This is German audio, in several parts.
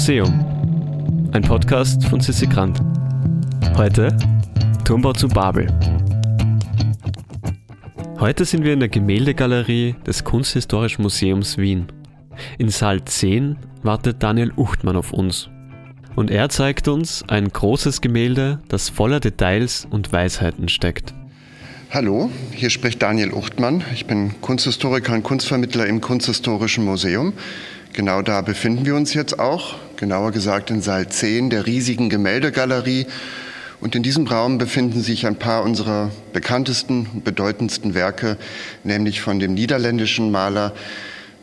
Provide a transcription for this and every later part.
Museum. Ein Podcast von Sissi Grant. Heute Turmbau zu Babel. Heute sind wir in der Gemäldegalerie des Kunsthistorischen Museums Wien. In Saal 10 wartet Daniel Uchtmann auf uns. Und er zeigt uns ein großes Gemälde, das voller Details und Weisheiten steckt. Hallo, hier spricht Daniel Uchtmann. Ich bin Kunsthistoriker und Kunstvermittler im Kunsthistorischen Museum. Genau da befinden wir uns jetzt auch, genauer gesagt in Saal 10 der riesigen Gemäldegalerie. Und in diesem Raum befinden sich ein paar unserer bekanntesten und bedeutendsten Werke, nämlich von dem niederländischen Maler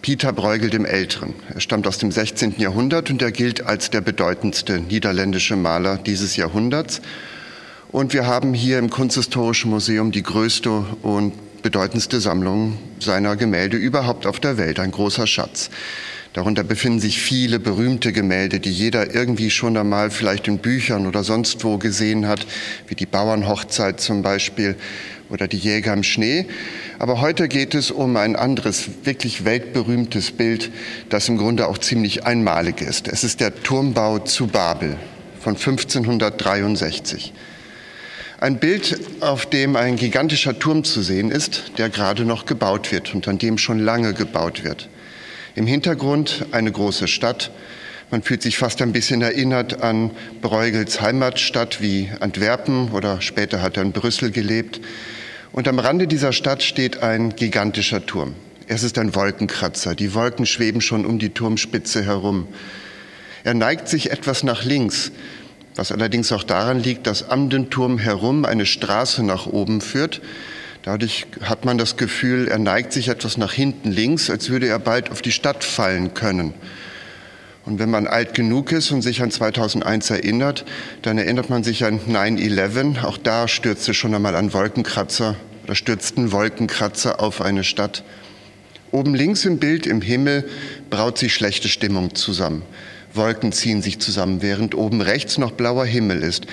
Pieter Bruegel dem Älteren. Er stammt aus dem 16. Jahrhundert und er gilt als der bedeutendste niederländische Maler dieses Jahrhunderts. Und wir haben hier im Kunsthistorischen Museum die größte und bedeutendste Sammlung seiner Gemälde überhaupt auf der Welt, ein großer Schatz. Darunter befinden sich viele berühmte Gemälde, die jeder irgendwie schon einmal vielleicht in Büchern oder sonst wo gesehen hat, wie die Bauernhochzeit zum Beispiel oder die Jäger im Schnee. Aber heute geht es um ein anderes, wirklich weltberühmtes Bild, das im Grunde auch ziemlich einmalig ist. Es ist der Turmbau zu Babel von 1563. Ein Bild, auf dem ein gigantischer Turm zu sehen ist, der gerade noch gebaut wird und an dem schon lange gebaut wird. Im Hintergrund eine große Stadt. Man fühlt sich fast ein bisschen erinnert an Bruegels Heimatstadt wie Antwerpen oder später hat er in Brüssel gelebt. Und am Rande dieser Stadt steht ein gigantischer Turm. Es ist ein Wolkenkratzer. Die Wolken schweben schon um die Turmspitze herum. Er neigt sich etwas nach links, was allerdings auch daran liegt, dass am den Turm herum eine Straße nach oben führt, Dadurch hat man das Gefühl, er neigt sich etwas nach hinten links, als würde er bald auf die Stadt fallen können. Und wenn man alt genug ist und sich an 2001 erinnert, dann erinnert man sich an 9-11. Auch da stürzte schon einmal ein Wolkenkratzer oder stürzten Wolkenkratzer auf eine Stadt. Oben links im Bild im Himmel braut sich schlechte Stimmung zusammen. Wolken ziehen sich zusammen, während oben rechts noch blauer Himmel ist.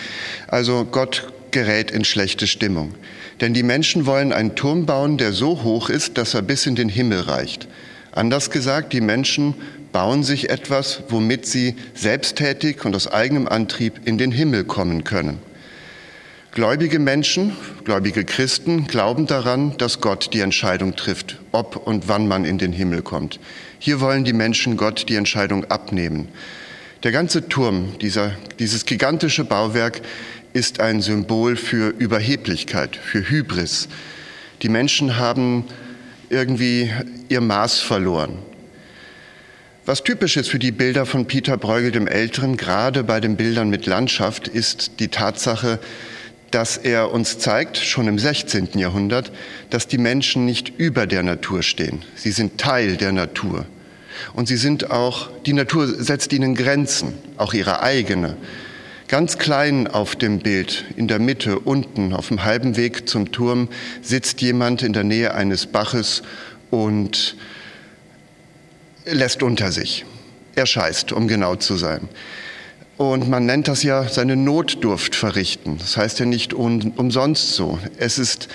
Also Gott gerät in schlechte Stimmung. Denn die Menschen wollen einen Turm bauen, der so hoch ist, dass er bis in den Himmel reicht. Anders gesagt, die Menschen bauen sich etwas, womit sie selbsttätig und aus eigenem Antrieb in den Himmel kommen können. Gläubige Menschen, gläubige Christen glauben daran, dass Gott die Entscheidung trifft, ob und wann man in den Himmel kommt. Hier wollen die Menschen Gott die Entscheidung abnehmen. Der ganze Turm, dieser, dieses gigantische Bauwerk, ist ein Symbol für Überheblichkeit, für Hybris. Die Menschen haben irgendwie ihr Maß verloren. Was typisch ist für die Bilder von Peter Bruegel dem Älteren, gerade bei den Bildern mit Landschaft, ist die Tatsache, dass er uns zeigt, schon im 16. Jahrhundert, dass die Menschen nicht über der Natur stehen. Sie sind Teil der Natur. Und sie sind auch, die Natur setzt ihnen Grenzen, auch ihre eigene. Ganz klein auf dem Bild, in der Mitte, unten, auf dem halben Weg zum Turm, sitzt jemand in der Nähe eines Baches und lässt unter sich. Er scheißt, um genau zu sein. Und man nennt das ja seine Notdurft verrichten. Das heißt ja nicht umsonst so. Es ist,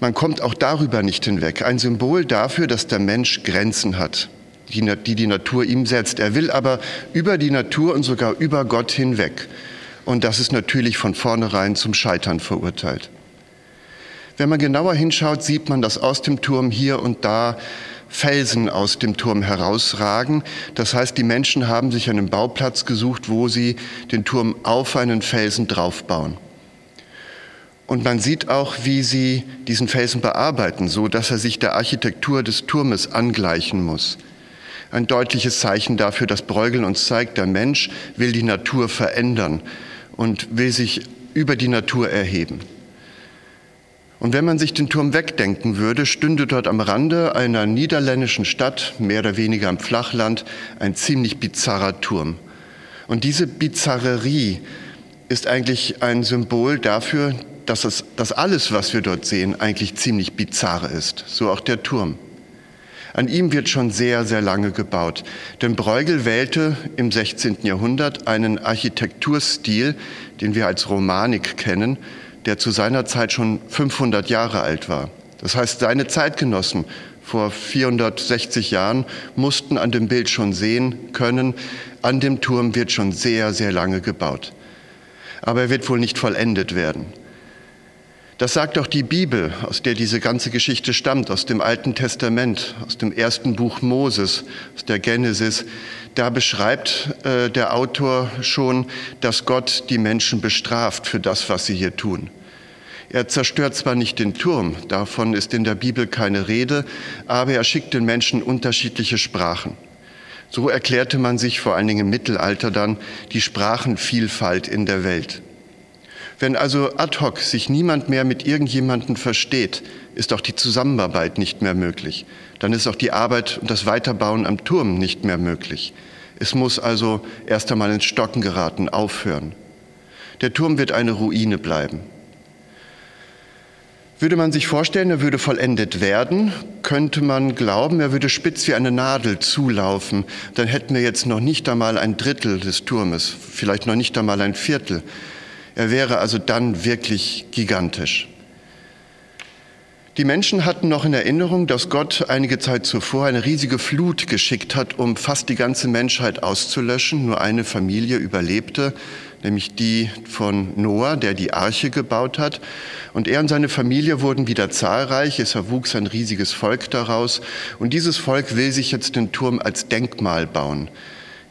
man kommt auch darüber nicht hinweg. Ein Symbol dafür, dass der Mensch Grenzen hat, die die, die Natur ihm setzt. Er will aber über die Natur und sogar über Gott hinweg. Und das ist natürlich von vornherein zum Scheitern verurteilt. Wenn man genauer hinschaut, sieht man, dass aus dem Turm hier und da Felsen aus dem Turm herausragen. Das heißt, die Menschen haben sich einen Bauplatz gesucht, wo sie den Turm auf einen Felsen draufbauen. Und man sieht auch, wie sie diesen Felsen bearbeiten, so dass er sich der Architektur des Turmes angleichen muss. Ein deutliches Zeichen dafür, dass Bruegel uns zeigt, der Mensch will die Natur verändern und will sich über die Natur erheben. Und wenn man sich den Turm wegdenken würde, stünde dort am Rande einer niederländischen Stadt, mehr oder weniger am Flachland, ein ziemlich bizarrer Turm. Und diese Bizarrerie ist eigentlich ein Symbol dafür, dass, es, dass alles, was wir dort sehen, eigentlich ziemlich bizarr ist. So auch der Turm. An ihm wird schon sehr, sehr lange gebaut. Denn Bruegel wählte im 16. Jahrhundert einen Architekturstil, den wir als Romanik kennen, der zu seiner Zeit schon 500 Jahre alt war. Das heißt, seine Zeitgenossen vor 460 Jahren mussten an dem Bild schon sehen können, an dem Turm wird schon sehr, sehr lange gebaut. Aber er wird wohl nicht vollendet werden. Das sagt auch die Bibel, aus der diese ganze Geschichte stammt, aus dem Alten Testament, aus dem ersten Buch Moses, aus der Genesis. Da beschreibt äh, der Autor schon, dass Gott die Menschen bestraft für das, was sie hier tun. Er zerstört zwar nicht den Turm, davon ist in der Bibel keine Rede, aber er schickt den Menschen unterschiedliche Sprachen. So erklärte man sich vor allen Dingen im Mittelalter dann die Sprachenvielfalt in der Welt. Wenn also ad hoc sich niemand mehr mit irgendjemandem versteht, ist auch die Zusammenarbeit nicht mehr möglich. Dann ist auch die Arbeit und das Weiterbauen am Turm nicht mehr möglich. Es muss also erst einmal ins Stocken geraten, aufhören. Der Turm wird eine Ruine bleiben. Würde man sich vorstellen, er würde vollendet werden, könnte man glauben, er würde spitz wie eine Nadel zulaufen. Dann hätten wir jetzt noch nicht einmal ein Drittel des Turmes, vielleicht noch nicht einmal ein Viertel. Er wäre also dann wirklich gigantisch. Die Menschen hatten noch in Erinnerung, dass Gott einige Zeit zuvor eine riesige Flut geschickt hat, um fast die ganze Menschheit auszulöschen. Nur eine Familie überlebte, nämlich die von Noah, der die Arche gebaut hat. Und er und seine Familie wurden wieder zahlreich. Es erwuchs ein riesiges Volk daraus. Und dieses Volk will sich jetzt den Turm als Denkmal bauen.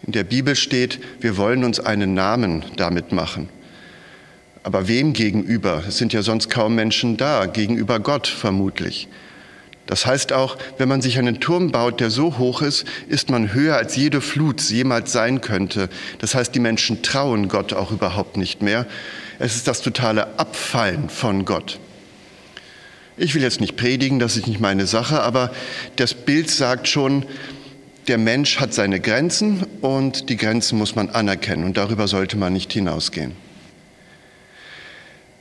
In der Bibel steht, wir wollen uns einen Namen damit machen. Aber wem gegenüber? Es sind ja sonst kaum Menschen da, gegenüber Gott vermutlich. Das heißt auch, wenn man sich einen Turm baut, der so hoch ist, ist man höher als jede Flut jemals sein könnte. Das heißt, die Menschen trauen Gott auch überhaupt nicht mehr. Es ist das totale Abfallen von Gott. Ich will jetzt nicht predigen, das ist nicht meine Sache, aber das Bild sagt schon, der Mensch hat seine Grenzen und die Grenzen muss man anerkennen und darüber sollte man nicht hinausgehen.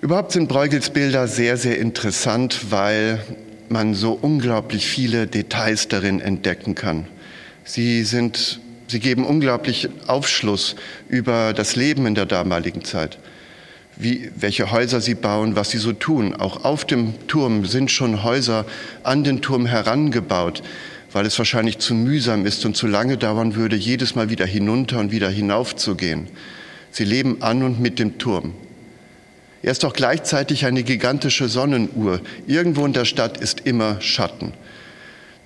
Überhaupt sind Bruegels Bilder sehr, sehr interessant, weil man so unglaublich viele Details darin entdecken kann. Sie, sind, sie geben unglaublich Aufschluss über das Leben in der damaligen Zeit. Wie, welche Häuser sie bauen, was sie so tun. Auch auf dem Turm sind schon Häuser an den Turm herangebaut, weil es wahrscheinlich zu mühsam ist und zu lange dauern würde, jedes Mal wieder hinunter und wieder hinauf zu gehen. Sie leben an und mit dem Turm. Er ist doch gleichzeitig eine gigantische Sonnenuhr. Irgendwo in der Stadt ist immer Schatten.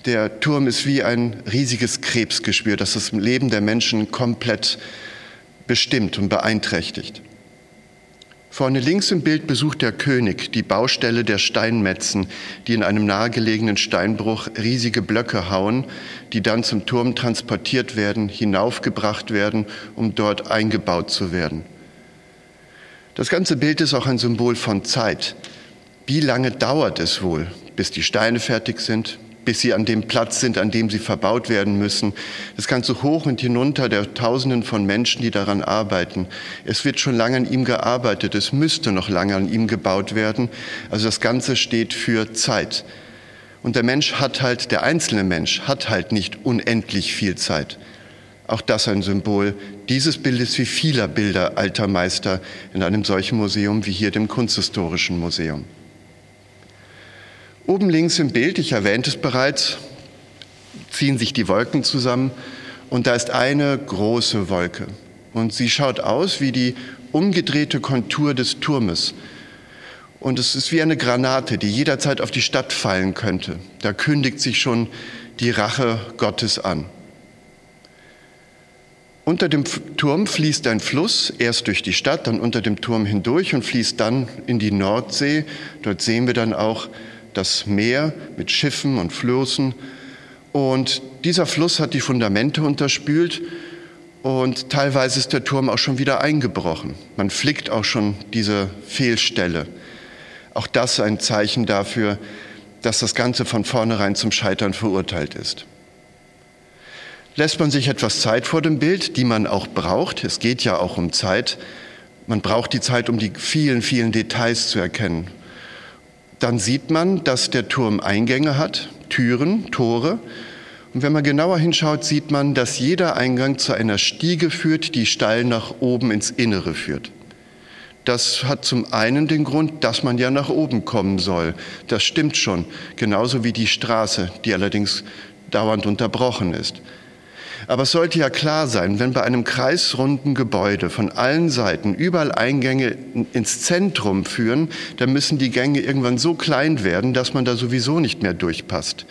Der Turm ist wie ein riesiges Krebsgeschwür, das das Leben der Menschen komplett bestimmt und beeinträchtigt. Vorne links im Bild besucht der König die Baustelle der Steinmetzen, die in einem nahegelegenen Steinbruch riesige Blöcke hauen, die dann zum Turm transportiert werden, hinaufgebracht werden, um dort eingebaut zu werden. Das ganze Bild ist auch ein Symbol von Zeit. Wie lange dauert es wohl, bis die Steine fertig sind, bis sie an dem Platz sind, an dem sie verbaut werden müssen. Das Ganze hoch und hinunter der Tausenden von Menschen, die daran arbeiten. Es wird schon lange an ihm gearbeitet. Es müsste noch lange an ihm gebaut werden. Also das Ganze steht für Zeit. Und der Mensch hat halt, der einzelne Mensch hat halt nicht unendlich viel Zeit. Auch das ein Symbol dieses Bildes wie vieler Bilder alter Meister in einem solchen Museum wie hier dem Kunsthistorischen Museum. Oben links im Bild, ich erwähnte es bereits, ziehen sich die Wolken zusammen und da ist eine große Wolke. Und sie schaut aus wie die umgedrehte Kontur des Turmes. Und es ist wie eine Granate, die jederzeit auf die Stadt fallen könnte. Da kündigt sich schon die Rache Gottes an. Unter dem Turm fließt ein Fluss, erst durch die Stadt, dann unter dem Turm hindurch und fließt dann in die Nordsee. Dort sehen wir dann auch das Meer mit Schiffen und Flößen. Und dieser Fluss hat die Fundamente unterspült und teilweise ist der Turm auch schon wieder eingebrochen. Man flickt auch schon diese Fehlstelle. Auch das ein Zeichen dafür, dass das Ganze von vornherein zum Scheitern verurteilt ist lässt man sich etwas Zeit vor dem Bild, die man auch braucht. Es geht ja auch um Zeit. Man braucht die Zeit, um die vielen, vielen Details zu erkennen. Dann sieht man, dass der Turm Eingänge hat, Türen, Tore. Und wenn man genauer hinschaut, sieht man, dass jeder Eingang zu einer Stiege führt, die steil nach oben ins Innere führt. Das hat zum einen den Grund, dass man ja nach oben kommen soll. Das stimmt schon, genauso wie die Straße, die allerdings dauernd unterbrochen ist. Aber es sollte ja klar sein, wenn bei einem kreisrunden Gebäude von allen Seiten überall Eingänge ins Zentrum führen, dann müssen die Gänge irgendwann so klein werden, dass man da sowieso nicht mehr durchpasst.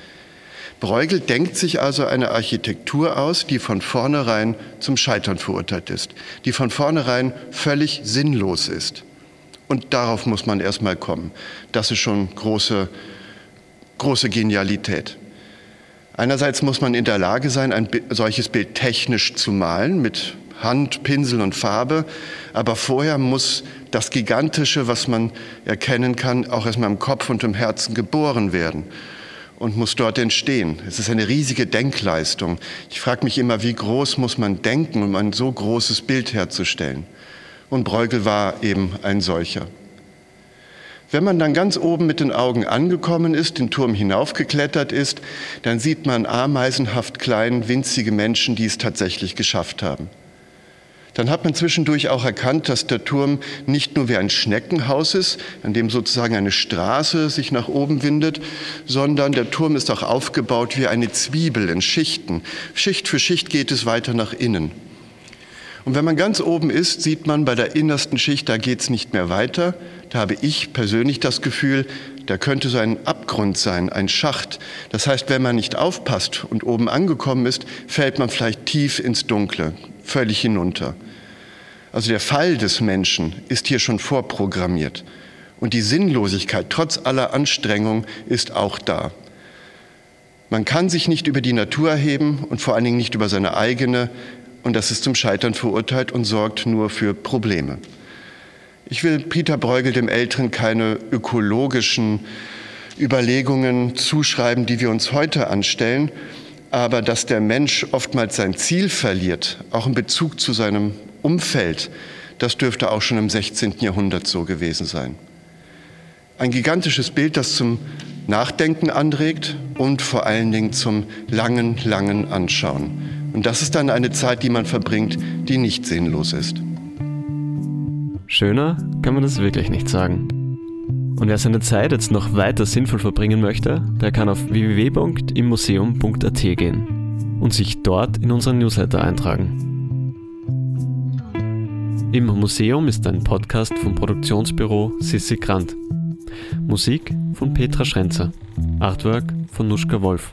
Bruegel denkt sich also eine Architektur aus, die von vornherein zum Scheitern verurteilt ist, die von vornherein völlig sinnlos ist. Und darauf muss man erstmal kommen. Das ist schon große, große Genialität. Einerseits muss man in der Lage sein, ein solches Bild technisch zu malen mit Hand, Pinsel und Farbe, aber vorher muss das Gigantische, was man erkennen kann, auch erstmal im Kopf und im Herzen geboren werden und muss dort entstehen. Es ist eine riesige Denkleistung. Ich frage mich immer, wie groß muss man denken, um ein so großes Bild herzustellen. Und Bruegel war eben ein solcher. Wenn man dann ganz oben mit den Augen angekommen ist, den Turm hinaufgeklettert ist, dann sieht man ameisenhaft klein, winzige Menschen, die es tatsächlich geschafft haben. Dann hat man zwischendurch auch erkannt, dass der Turm nicht nur wie ein Schneckenhaus ist, an dem sozusagen eine Straße sich nach oben windet, sondern der Turm ist auch aufgebaut wie eine Zwiebel in Schichten. Schicht für Schicht geht es weiter nach innen. Und wenn man ganz oben ist, sieht man bei der innersten Schicht, da geht es nicht mehr weiter. Da habe ich persönlich das Gefühl, da könnte so ein Abgrund sein, ein Schacht. Das heißt, wenn man nicht aufpasst und oben angekommen ist, fällt man vielleicht tief ins Dunkle, völlig hinunter. Also der Fall des Menschen ist hier schon vorprogrammiert. Und die Sinnlosigkeit trotz aller Anstrengung ist auch da. Man kann sich nicht über die Natur erheben und vor allen Dingen nicht über seine eigene, und das ist zum Scheitern verurteilt und sorgt nur für Probleme. Ich will Peter Bruegel dem Älteren keine ökologischen Überlegungen zuschreiben, die wir uns heute anstellen, aber dass der Mensch oftmals sein Ziel verliert, auch in Bezug zu seinem Umfeld, das dürfte auch schon im 16. Jahrhundert so gewesen sein. Ein gigantisches Bild, das zum Nachdenken anregt und vor allen Dingen zum langen, langen Anschauen. Und das ist dann eine Zeit, die man verbringt, die nicht sinnlos ist. Schöner kann man das wirklich nicht sagen. Und wer seine Zeit jetzt noch weiter sinnvoll verbringen möchte, der kann auf www.immuseum.at gehen und sich dort in unseren Newsletter eintragen. Im Museum ist ein Podcast vom Produktionsbüro Sissi Grant. Musik von Petra Schrenzer. Artwork von Nuschka Wolf.